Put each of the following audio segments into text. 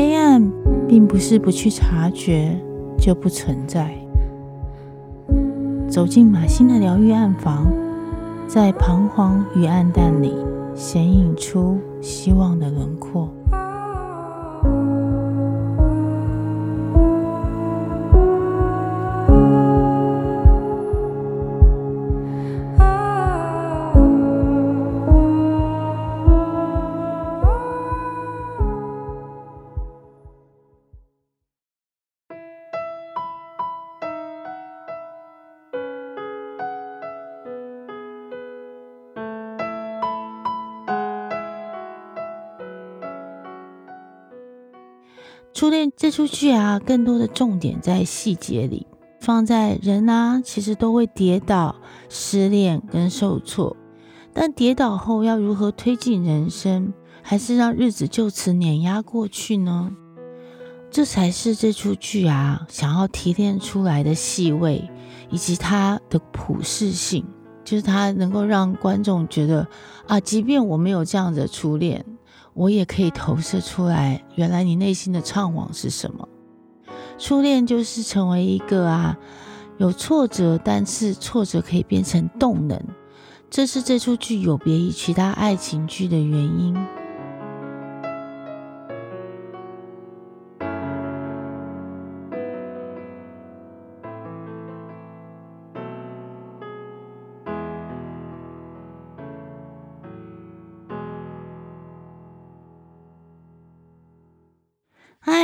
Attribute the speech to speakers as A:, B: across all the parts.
A: 黑暗并不是不去察觉就不存在。走进马欣的疗愈暗房，在彷徨与暗淡里显影出希望的轮廓。这出剧啊，更多的重点在细节里，放在人啊，其实都会跌倒、失恋跟受挫，但跌倒后要如何推进人生，还是让日子就此碾压过去呢？这才是这出剧啊，想要提炼出来的细味，以及它的普适性，就是它能够让观众觉得啊，即便我没有这样的初恋。我也可以投射出来，原来你内心的怅惘是什么？初恋就是成为一个啊，有挫折，但是挫折可以变成动能，这是这出剧有别于其他爱情剧的原因。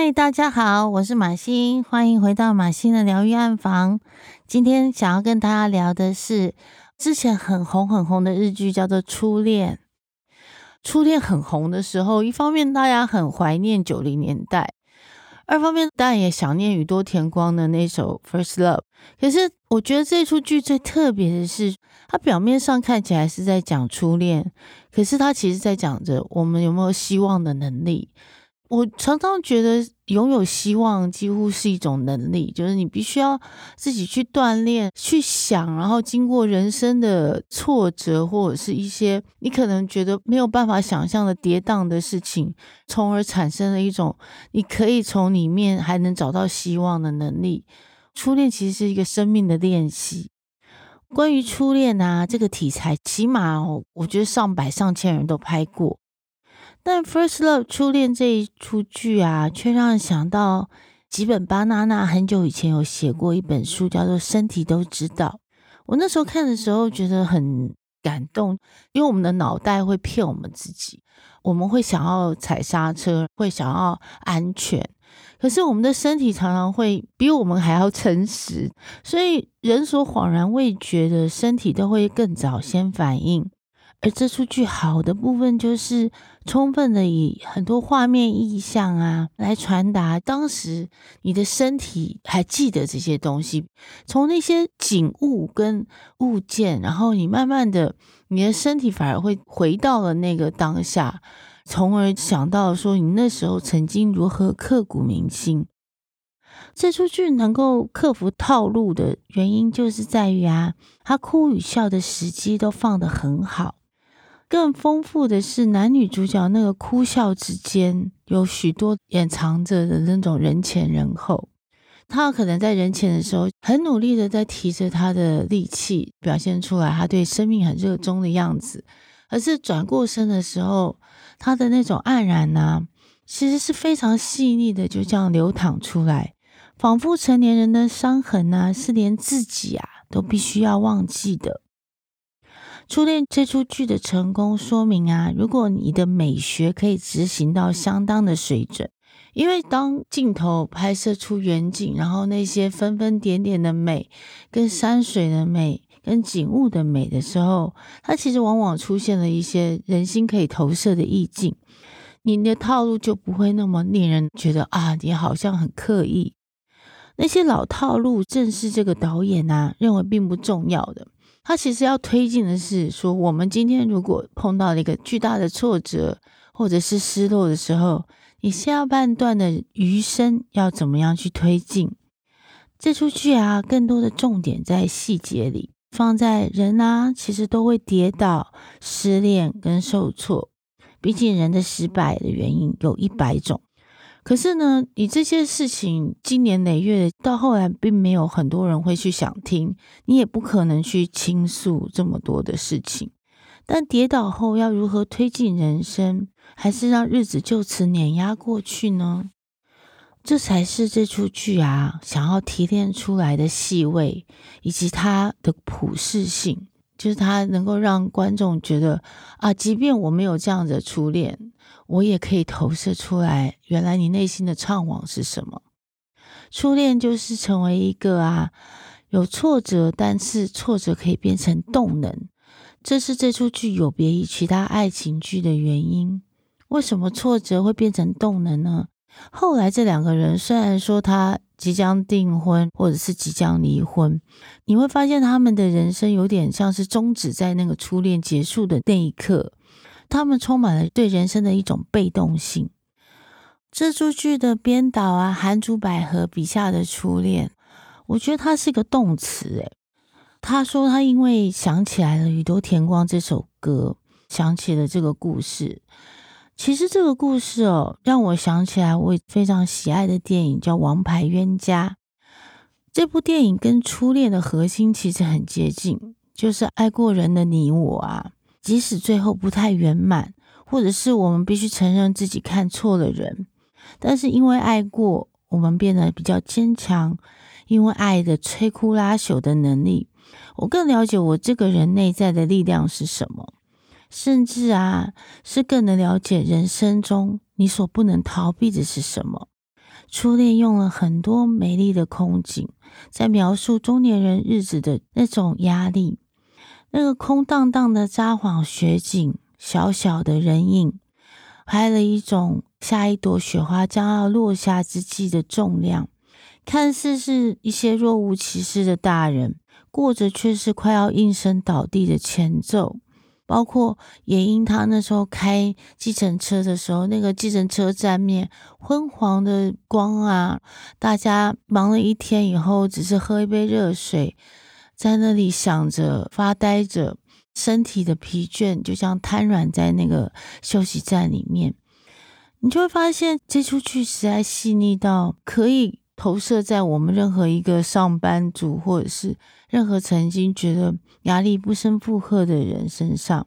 A: 嗨，大家好，我是马欣，欢迎回到马欣的疗愈暗房。今天想要跟大家聊的是之前很红很红的日剧，叫做《初恋》。《初恋》很红的时候，一方面大家很怀念九零年代，二方面当然也想念宇多田光的那首《First Love》。可是我觉得这出剧最特别的是，它表面上看起来是在讲初恋，可是它其实在讲着我们有没有希望的能力。我常常觉得拥有希望几乎是一种能力，就是你必须要自己去锻炼、去想，然后经过人生的挫折或者是一些你可能觉得没有办法想象的跌宕的事情，从而产生了一种你可以从里面还能找到希望的能力。初恋其实是一个生命的练习。关于初恋啊，这个题材，起码，我觉得上百上千人都拍过。但《First Love》初恋这一出剧啊，却让人想到吉本芭娜娜很久以前有写过一本书，叫做《身体都知道》。我那时候看的时候觉得很感动，因为我们的脑袋会骗我们自己，我们会想要踩刹车，会想要安全，可是我们的身体常常会比我们还要诚实，所以人所恍然未觉的身体都会更早先反应。而这出剧好的部分就是充分的以很多画面意象啊来传达当时你的身体还记得这些东西，从那些景物跟物件，然后你慢慢的你的身体反而会回到了那个当下，从而想到说你那时候曾经如何刻骨铭心。这出剧能够克服套路的原因就是在于啊，他哭与笑的时机都放得很好。更丰富的是，男女主角那个哭笑之间有许多掩藏着的那种人前人后。他可能在人前的时候很努力的在提着他的力气，表现出来他对生命很热衷的样子。可是转过身的时候，他的那种黯然呐、其实是非常细腻的，就这样流淌出来，仿佛成年人的伤痕呐、是连自己啊都必须要忘记的。初恋这出剧的成功说明啊，如果你的美学可以执行到相当的水准，因为当镜头拍摄出远景，然后那些分分点点的美，跟山水的美，跟景物的美的时候，它其实往往出现了一些人心可以投射的意境，你的套路就不会那么令人觉得啊，你好像很刻意。那些老套路，正是这个导演啊认为并不重要的。他其实要推进的是说，我们今天如果碰到了一个巨大的挫折或者是失落的时候，你下半段的余生要怎么样去推进？这出剧啊，更多的重点在细节里，放在人啊，其实都会跌倒、失恋跟受挫。毕竟人的失败的原因有一百种，可是呢，你这些事情经年累月到后来，并没有很多人会去想听，你也不可能去倾诉这么多的事情。但跌倒后要如何推进人生，还是让日子就此碾压过去呢？这才是这出剧啊，想要提炼出来的细味，以及它的普适性，就是它能够让观众觉得啊，即便我没有这样的初恋。我也可以投射出来，原来你内心的向往是什么？初恋就是成为一个啊，有挫折，但是挫折可以变成动能，这是这出剧有别于其他爱情剧的原因。为什么挫折会变成动能呢？后来这两个人虽然说他即将订婚，或者是即将离婚，你会发现他们的人生有点像是终止在那个初恋结束的那一刻。他们充满了对人生的一种被动性。这出剧的编导啊，韩竹百合笔下的初恋，我觉得他是个动词。诶，他说他因为想起来了《宇多田光》这首歌，想起了这个故事。其实这个故事哦，让我想起来我非常喜爱的电影叫《王牌冤家》。这部电影跟初恋的核心其实很接近，就是爱过人的你我啊。即使最后不太圆满，或者是我们必须承认自己看错了人，但是因为爱过，我们变得比较坚强。因为爱的摧枯拉朽的能力，我更了解我这个人内在的力量是什么，甚至啊，是更能了解人生中你所不能逃避的是什么。初恋用了很多美丽的空景，在描述中年人日子的那种压力。那个空荡荡的札幌雪景，小小的人影，拍了一种下一朵雪花将要落下之际的重量。看似是一些若无其事的大人，过着却是快要应声倒地的前奏。包括也因他那时候开计程车的时候，那个计程车站面昏黄的光啊，大家忙了一天以后，只是喝一杯热水。在那里想着、发呆着，身体的疲倦就像瘫软在那个休息站里面，你就会发现这出剧实在细腻到可以投射在我们任何一个上班族，或者是任何曾经觉得压力不胜负荷的人身上。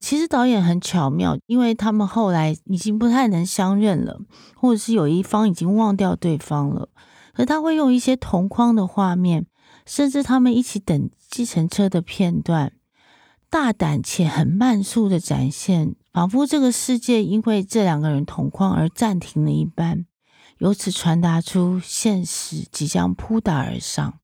A: 其实导演很巧妙，因为他们后来已经不太能相认了，或者是有一方已经忘掉对方了，可他会用一些同框的画面。甚至他们一起等计程车的片段，大胆且很慢速的展现，仿佛这个世界因为这两个人同框而暂停了一般，由此传达出现实即将扑打而上。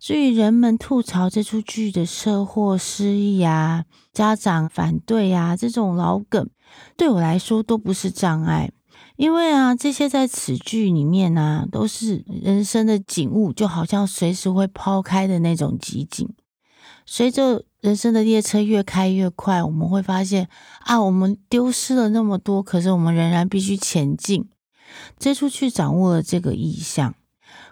A: 至于人们吐槽这出剧的车祸失忆啊、家长反对啊这种老梗，对我来说都不是障碍。因为啊，这些在此剧里面啊，都是人生的景物，就好像随时会抛开的那种集锦。随着人生的列车越开越快，我们会发现啊，我们丢失了那么多，可是我们仍然必须前进。这出剧掌握了这个意象。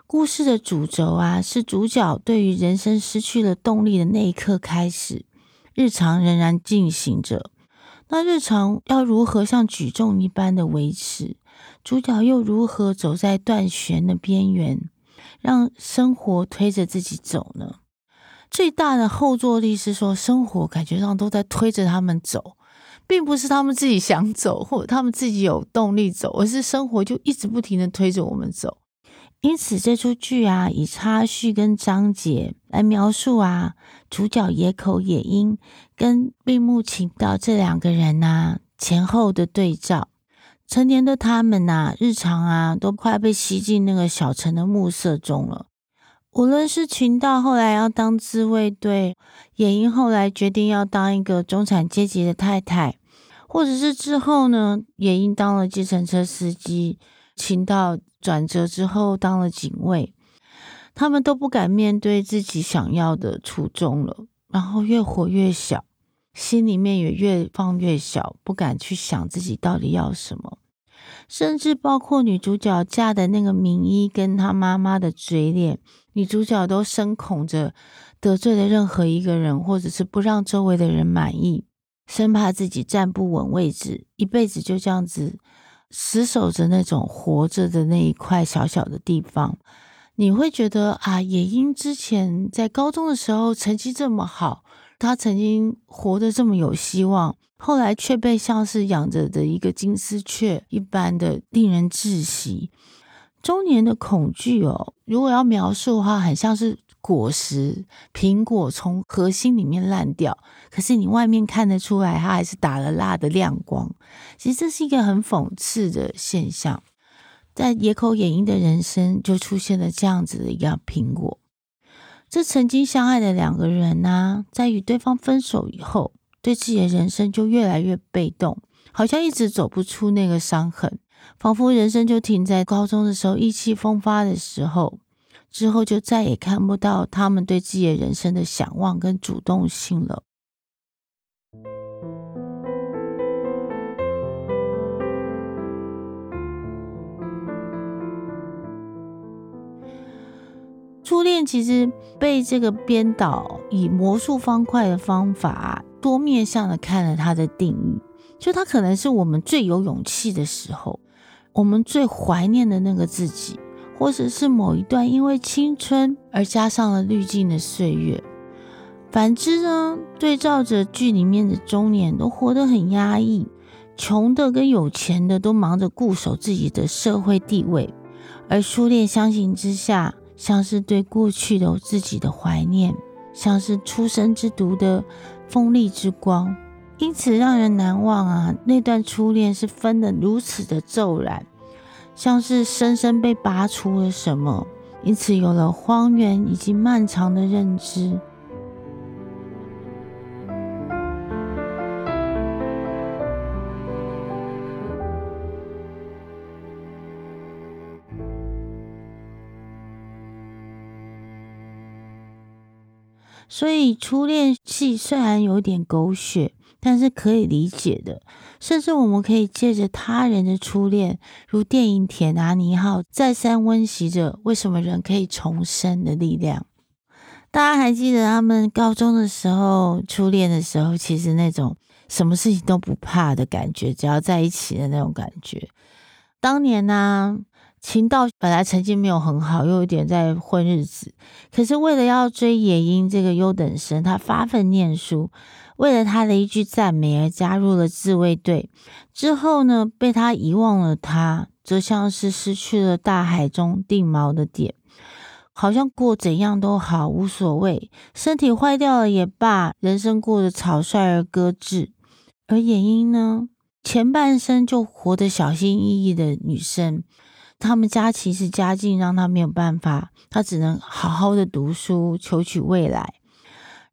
A: 故事的主轴啊，是主角对于人生失去了动力的那一刻开始，日常仍然进行着。那日常要如何像举重一般的维持？主角又如何走在断悬的边缘，让生活推着自己走呢？最大的后坐力是说，生活感觉上都在推着他们走，并不是他们自己想走，或者他们自己有动力走，而是生活就一直不停的推着我们走。因此，这出剧啊，以插叙跟章节来描述啊，主角野口也英跟并木晴道这两个人啊前后的对照。成年的他们呐、啊，日常啊都快被吸进那个小城的暮色中了。无论是晴道后来要当自卫队，也英后来决定要当一个中产阶级的太太，或者是之后呢，也英当了计程车司机，晴道。转折之后，当了警卫，他们都不敢面对自己想要的初衷了，然后越活越小，心里面也越放越小，不敢去想自己到底要什么，甚至包括女主角嫁的那个名医跟她妈妈的嘴脸，女主角都深恐着得罪了任何一个人，或者是不让周围的人满意，生怕自己站不稳位置，一辈子就这样子。死守着那种活着的那一块小小的地方。你会觉得啊，野樱之前在高中的时候成绩这么好，他曾经活得这么有希望，后来却被像是养着的一个金丝雀一般的令人窒息。中年的恐惧哦，如果要描述的话，很像是。果实苹果从核心里面烂掉，可是你外面看得出来，它还是打了蜡的亮光。其实这是一个很讽刺的现象，在野口野樱的人生就出现了这样子的一个苹果。这曾经相爱的两个人呢、在与对方分手以后，对自己的人生就越来越被动，好像一直走不出那个伤痕，仿佛人生就停在高中的时候意气风发的时候。之后就再也看不到他们对自己的人生的想望跟主动性了。初恋其实被这个编导以魔术方块的方法，多面向的看了他的定义，就他可能是我们最有勇气的时候，我们最怀念的那个自己。或者是某一段因为青春而加上了滤镜的岁月。反之呢，对照着剧里面的中年，都活得很压抑，穷的跟有钱的都忙着固守自己的社会地位，而初恋相形之下，像是对过去的自己的怀念，像是初生之犊的锋利之光，因此让人难忘啊！那段初恋是分得如此的骤然。像是深深被拔除了什么，因此有了荒原以及漫长的认知。所以初恋戏虽然有点狗血。但是可以理解的，甚至我们可以借着他人的初恋，如电影《铁达尼号》，再三温习着为什么人可以重生的力量。大家还记得他们高中的时候初恋的时候，其实那种什么事情都不怕的感觉，只要在一起的那种感觉。当年呢、啊，晴道本来成绩没有很好，又有点在混日子，可是为了要追野樱这个优等生，他发奋念书。为了他的一句赞美而加入了自卫队，之后呢，被他遗忘了他，则像是失去了大海中定锚的点，好像过怎样都好，无所谓，身体坏掉了也罢，人生过得草率而搁置。而野樱呢，前半生就活得小心翼翼的女生，他们家其实家境让她没有办法，她只能好好的读书，求取未来。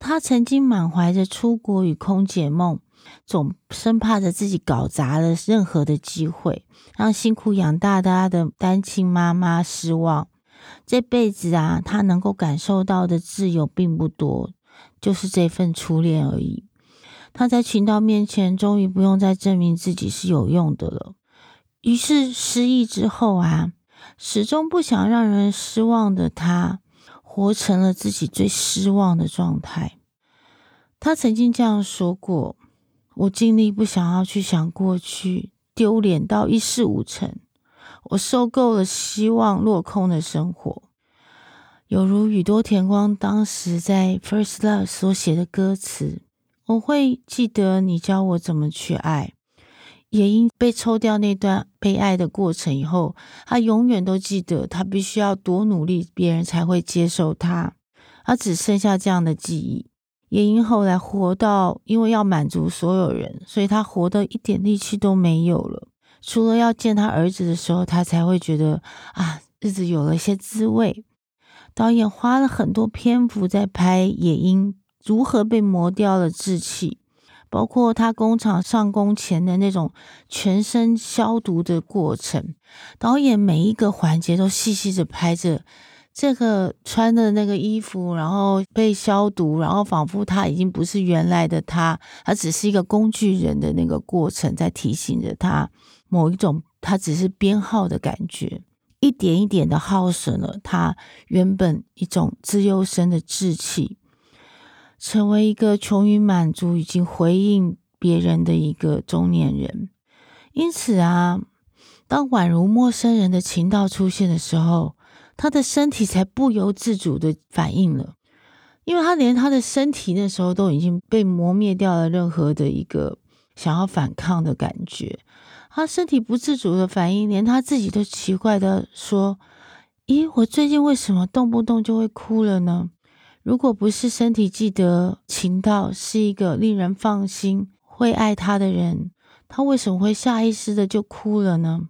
A: 他曾经满怀着出国与空姐梦，总生怕着自己搞砸了任何的机会，让辛苦养大他的单亲妈妈失望。这辈子啊，他能够感受到的自由并不多，就是这份初恋而已。他在群道面前，终于不用再证明自己是有用的了。于是失意之后啊，始终不想让人失望的他。活成了自己最失望的状态。他曾经这样说过：“我尽力不想要去想过去，丢脸到一事无成。我受够了希望落空的生活，有如宇多田光当时在《First Love》所写的歌词：我会记得你教我怎么去爱。”野樱被抽掉那段被爱的过程以后，他永远都记得，他必须要多努力，别人才会接受他。他只剩下这样的记忆。野樱后来活到，因为要满足所有人，所以他活得一点力气都没有了。除了要见他儿子的时候，他才会觉得啊，日子有了些滋味。导演花了很多篇幅在拍野樱如何被磨掉了志气。包括他工厂上工前的那种全身消毒的过程，导演每一个环节都细细的拍着这个穿的那个衣服，然后被消毒，然后仿佛他已经不是原来的他，他只是一个工具人的那个过程，在提醒着他某一种他只是编号的感觉，一点一点的耗损了他原本一种资优生的志气。成为一个穷于满足、已经回应别人的一个中年人，因此啊，当宛如陌生人的情道出现的时候，他的身体才不由自主的反应了，因为他连他的身体那时候都已经被磨灭掉了任何的一个想要反抗的感觉，他身体不自主的反应，连他自己都奇怪的说：“咦，我最近为什么动不动就会哭了呢？如果不是身体记得情道是一个令人放心、会爱他的人，他为什么会下意识的就哭了呢？”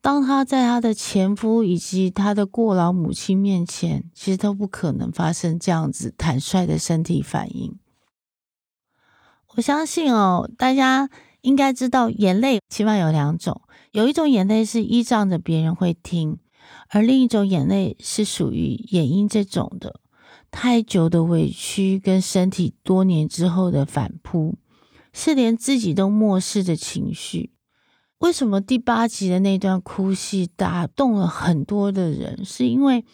A: 当他在他的前夫以及他的过劳母亲面前，其实都不可能发生这样子坦率的身体反应。我相信哦，大家应该知道，眼泪起码有两种，有一种眼泪是依仗着别人会听，而另一种眼泪是属于野樱这种的，太久的委屈跟身体多年之后的反扑，是连自己都漠视的情绪。为什么第八集的那段哭戏打动了很多的人？是因为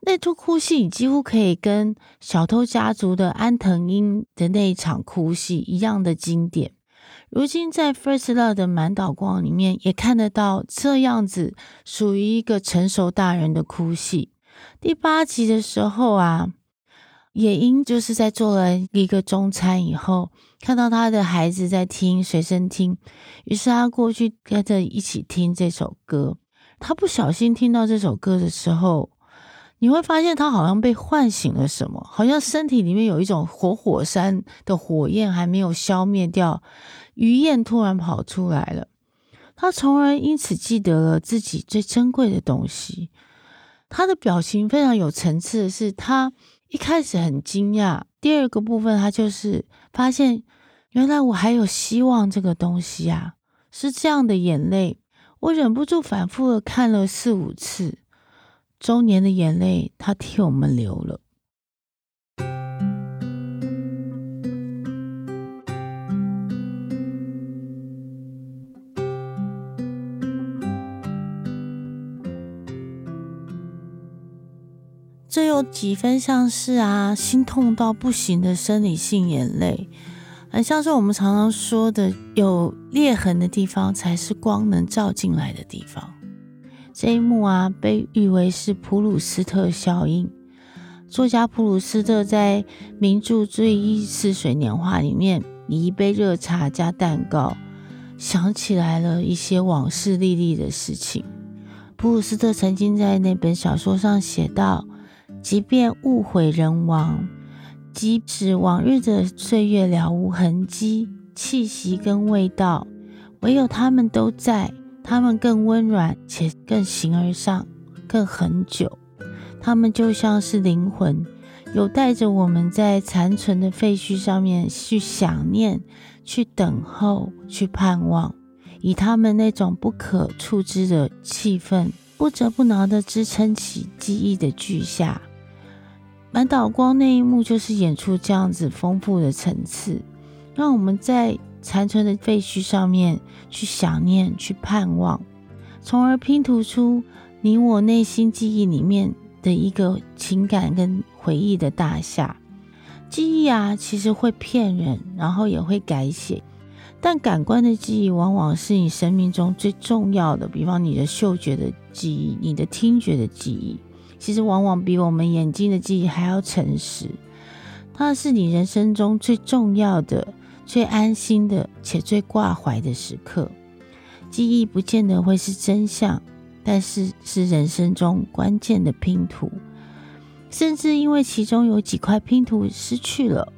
A: 那出哭戏，你几乎可以跟《小偷家族》的安藤樱的那一场哭戏一样的经典。如今在《First Love》的满岛光里面，也看得到这样子属于一个成熟大人的哭戏。第八集的时候啊。野樱就是在做了一个中餐以后，看到他的孩子在听随身听，于是他过去跟着一起听这首歌。他不小心听到这首歌的时候，你会发现他好像被唤醒了什么，好像身体里面有一种活火山的火焰还没有消灭掉，余焰突然跑出来了。他从而因此记得了自己最珍贵的东西。他的表情非常有层次的是他。一开始很惊讶，第二个部分他就是发现，原来我还有希望这个东西啊，是这样的眼泪，我忍不住反复的看了四五次，中年的眼泪，他替我们流了。这有几分像是啊，心痛到不行的生理性眼泪，很像是我们常常说的，有裂痕的地方才是光能照进来的地方。这一幕啊，被誉为是普鲁斯特效应。作家普鲁斯特在名著《追忆似水年华》里面，以一杯热茶加蛋糕，想起来了一些往事历历的事情。普鲁斯特曾经在那本小说上写道。即便物毁人亡，即使往日的岁月了无痕迹、气息跟味道，唯有他们都在。他们更温软，且更形而上，更恒久。他们就像是灵魂，有带着我们在残存的废墟上面去想念、去等候、去盼望，以他们那种不可触知的气氛，不折不挠地支撑起记忆的巨厦。满岛光那一幕就是演出这样子丰富的层次，让我们在残存的废墟上面去想念、去盼望，从而拼图出你我内心记忆里面的一个情感跟回忆的大厦。记忆啊，其实会骗人，然后也会改写，但感官的记忆往往是你生命中最重要的，比方你的嗅觉的记忆、你的听觉的记忆。其实往往比我们眼睛的记忆还要诚实，它是你人生中最重要的、最安心的且最挂怀的时刻。记忆不见得会是真相，但是是人生中关键的拼图。甚至因为其中有几块拼图失去了，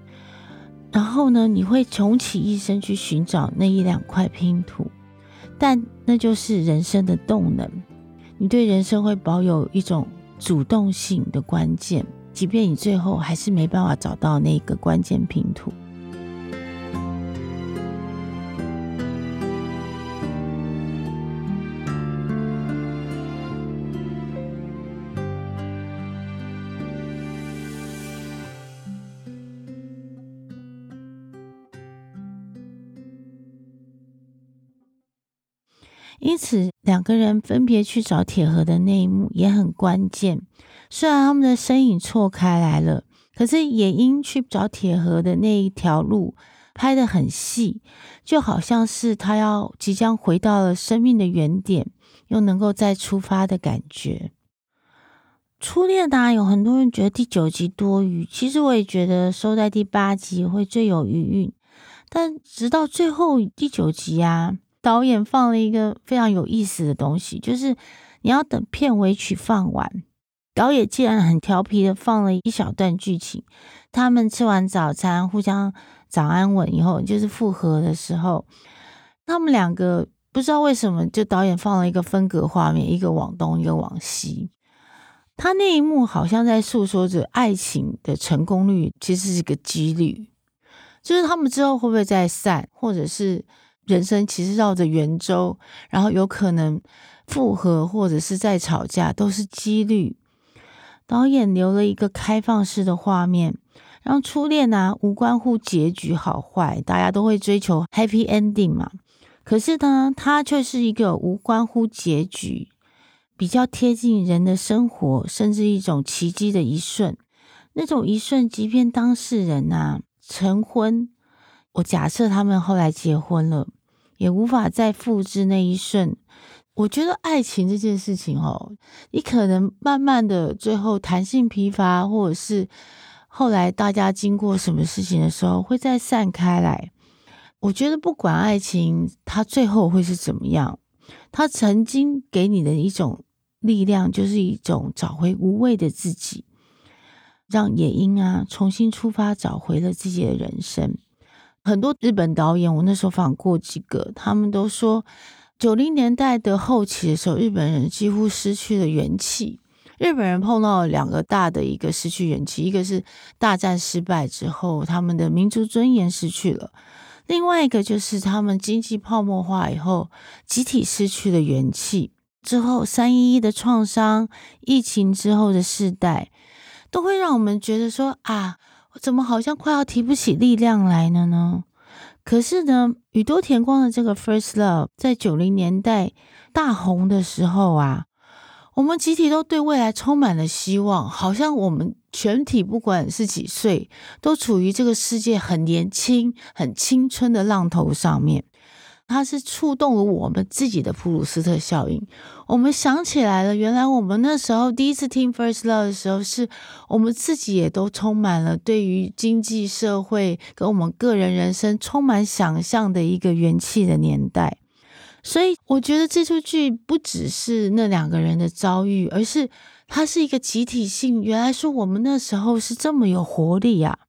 A: 然后呢，你会穷其一生去寻找那一两块拼图，但那就是人生的动能。你对人生会保有一种。主动性的关键，即便你最后还是没办法找到那个关键拼图。因此，两个人分别去找铁盒的那一幕也很关键。虽然他们的身影错开来了，可是野樱去找铁盒的那一条路拍得很细，就好像是他要即将回到了生命的原点，又能够再出发的感觉。初恋当然有很多人觉得第九集多余，其实我也觉得收在第八集会最有余韵。但直到最后第九集啊，导演放了一个非常有意思的东西，就是你要等片尾曲放完。导演竟然很调皮的放了一小段剧情，他们吃完早餐，互相早安吻以后，就是复合的时候，他们两个不知道为什么，就导演放了一个分隔画面，一个往东，一个往西。他那一幕好像在诉说着爱情的成功率其实是个几率，就是他们之后会不会再散，或者是人生其实绕着圆周，然后有可能复合，或者是在吵架，都是几率。导演留了一个开放式的画面，让初恋啊无关乎结局好坏，大家都会追求 happy ending 嘛。可是呢，它却是一个无关乎结局，比较贴近人的生活，甚至一种奇迹的一瞬。那种一瞬，即便当事人啊成婚，我假设他们后来结婚了，也无法再复制那一瞬。我觉得爱情这件事情哦，你可能慢慢的最后弹性疲乏，或者是后来大家经过什么事情的时候会再散开来。我觉得不管爱情它最后会是怎么样，它曾经给你的一种力量，就是一种找回无畏的自己，让野樱啊重新出发，找回了自己的人生。很多日本导演，我那时候访过几个，他们都说。九零年代的后期的时候，日本人几乎失去了元气。日本人碰到了两个大的一个失去元气，一个是大战失败之后，他们的民族尊严失去了；另外一个就是他们经济泡沫化以后，集体失去了元气。之后三一一的创伤、疫情之后的世代，都会让我们觉得说啊，我怎么好像快要提不起力量来了呢？可是呢，宇多田光的这个《First Love》在九零年代大红的时候啊，我们集体都对未来充满了希望，好像我们全体不管是几岁，都处于这个世界很年轻、很青春的浪头上面。它是触动了我们自己的普鲁斯特效应。我们想起来了，原来我们那时候第一次听《First Love》的时候，是我们自己也都充满了对于经济社会跟我们个人人生充满想象的一个元气的年代。所以，我觉得这出剧不只是那两个人的遭遇，而是它是一个集体性。原来说我们那时候是这么有活力呀！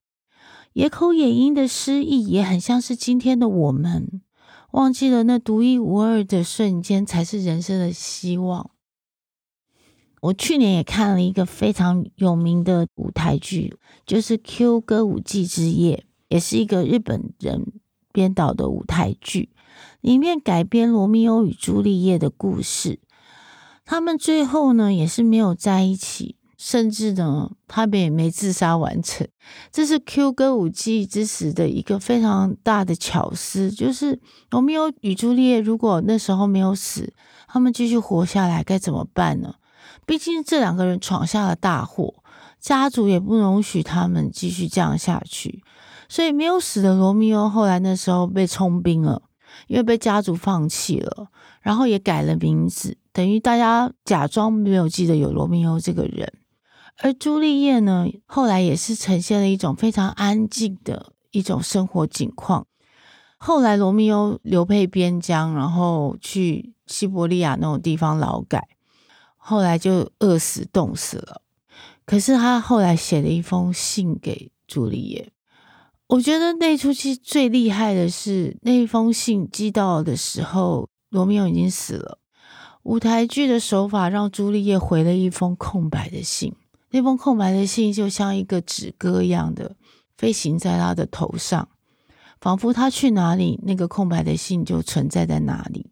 A: 野口野樱的失忆也很像是今天的我们。忘记了那独一无二的瞬间才是人生的希望。我去年也看了一个非常有名的舞台剧，就是《Q 歌舞伎之夜》，也是一个日本人编导的舞台剧，里面改编罗密欧与朱丽叶的故事。他们最后呢，也是没有在一起。甚至呢，他们也没自杀完成。这是 Q 歌舞伎之死的一个非常大的巧思，就是罗密欧与朱丽叶如果那时候没有死，他们继续活下来该怎么办呢？毕竟这两个人闯下了大祸，家族也不容许他们继续这样下去。所以没有死的罗密欧后来那时候被充兵了，因为被家族放弃了，然后也改了名字，等于大家假装没有记得有罗密欧这个人。而朱丽叶呢，后来也是呈现了一种非常安静的一种生活景况。后来罗密欧流配边疆，然后去西伯利亚那种地方劳改，后来就饿死冻死了。可是他后来写了一封信给朱丽叶。我觉得那出戏最厉害的是那封信寄到的时候，罗密欧已经死了。舞台剧的手法让朱丽叶回了一封空白的信。那封空白的信就像一个纸鸽一样的飞行在他的头上，仿佛他去哪里，那个空白的信就存在在哪里。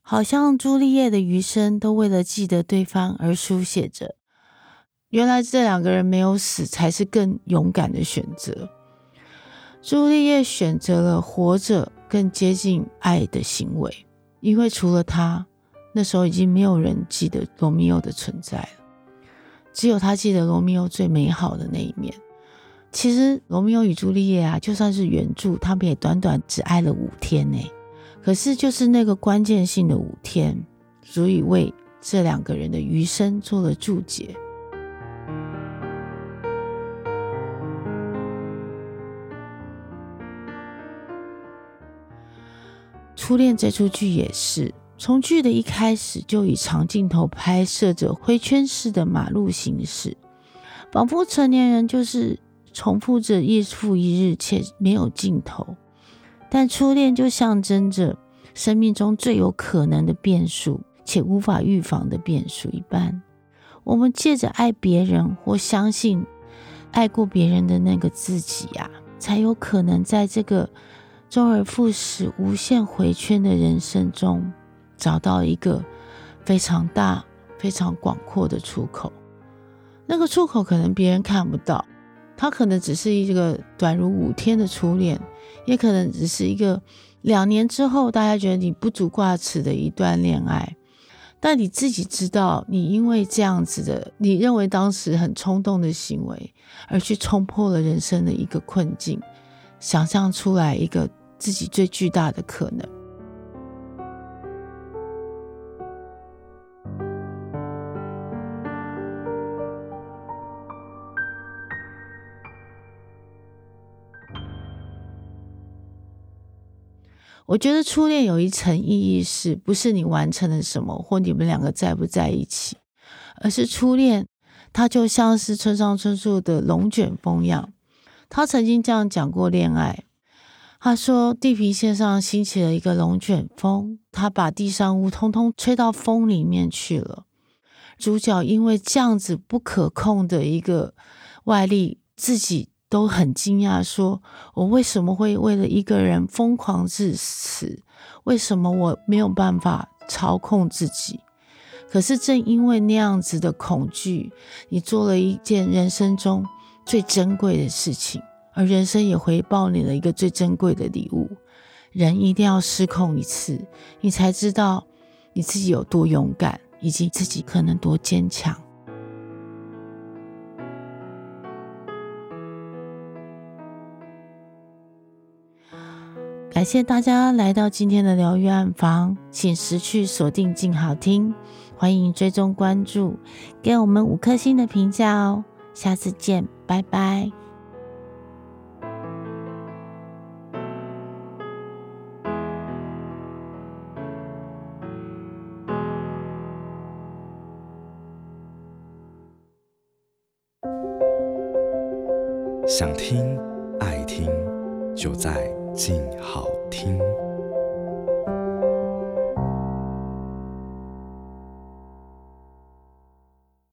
A: 好像朱丽叶的余生都为了记得对方而书写着。原来这两个人没有死，才是更勇敢的选择。朱丽叶选择了活着，更接近爱的行为，因为除了他，那时候已经没有人记得罗密欧的存在了。只有他记得罗密欧最美好的那一面，其实罗密欧与朱丽叶啊，就算是原著，他们也短短只爱了五天呢。可是就是那个关键性的五天，足以为这两个人的余生做了注解。初恋这出剧也是，从剧的一开始就以长镜头拍摄着回圈式的马路行驶，仿佛成年人就是重复着日复一日，且没有尽头。但初恋就象征着生命中最有可能的变数，且无法预防的变数一般。我们借着爱别人或相信爱过别人的那个自己呀、啊，才有可能在这个。周而复始、无限回圈的人生中，找到一个非常大、非常广阔的出口。那个出口可能别人看不到，它可能只是一个短如五天的初恋，也可能只是一个两年之后大家觉得你不足挂齿的一段恋爱。但你自己知道，你因为这样子的，你认为当时很冲动的行为，而去冲破了人生的一个困境，想象出来一个。自己最巨大的可能。我觉得初恋有一层意义是，不是你完成了什么，或你们两个在不在一起，而是初恋，它就像是村上春树的龙卷风一样。他曾经这样讲过恋爱。他说：“地平线上兴起了一个龙卷风，他把地上物通通吹到风里面去了。主角因为这样子不可控的一个外力，自己都很惊讶，说：我为什么会为了一个人疯狂至此？为什么我没有办法操控自己？可是正因为那样子的恐惧，你做了一件人生中最珍贵的事情。”而人生也回报你了一个最珍贵的礼物。人一定要失控一次，你才知道你自己有多勇敢，以及自己可能多坚强。感谢大家来到今天的疗愈暗房，请持续锁定静好听，欢迎追踪关注，给我们五颗星的评价哦。下次见，拜拜。
B: 想听，爱听，就在静好听。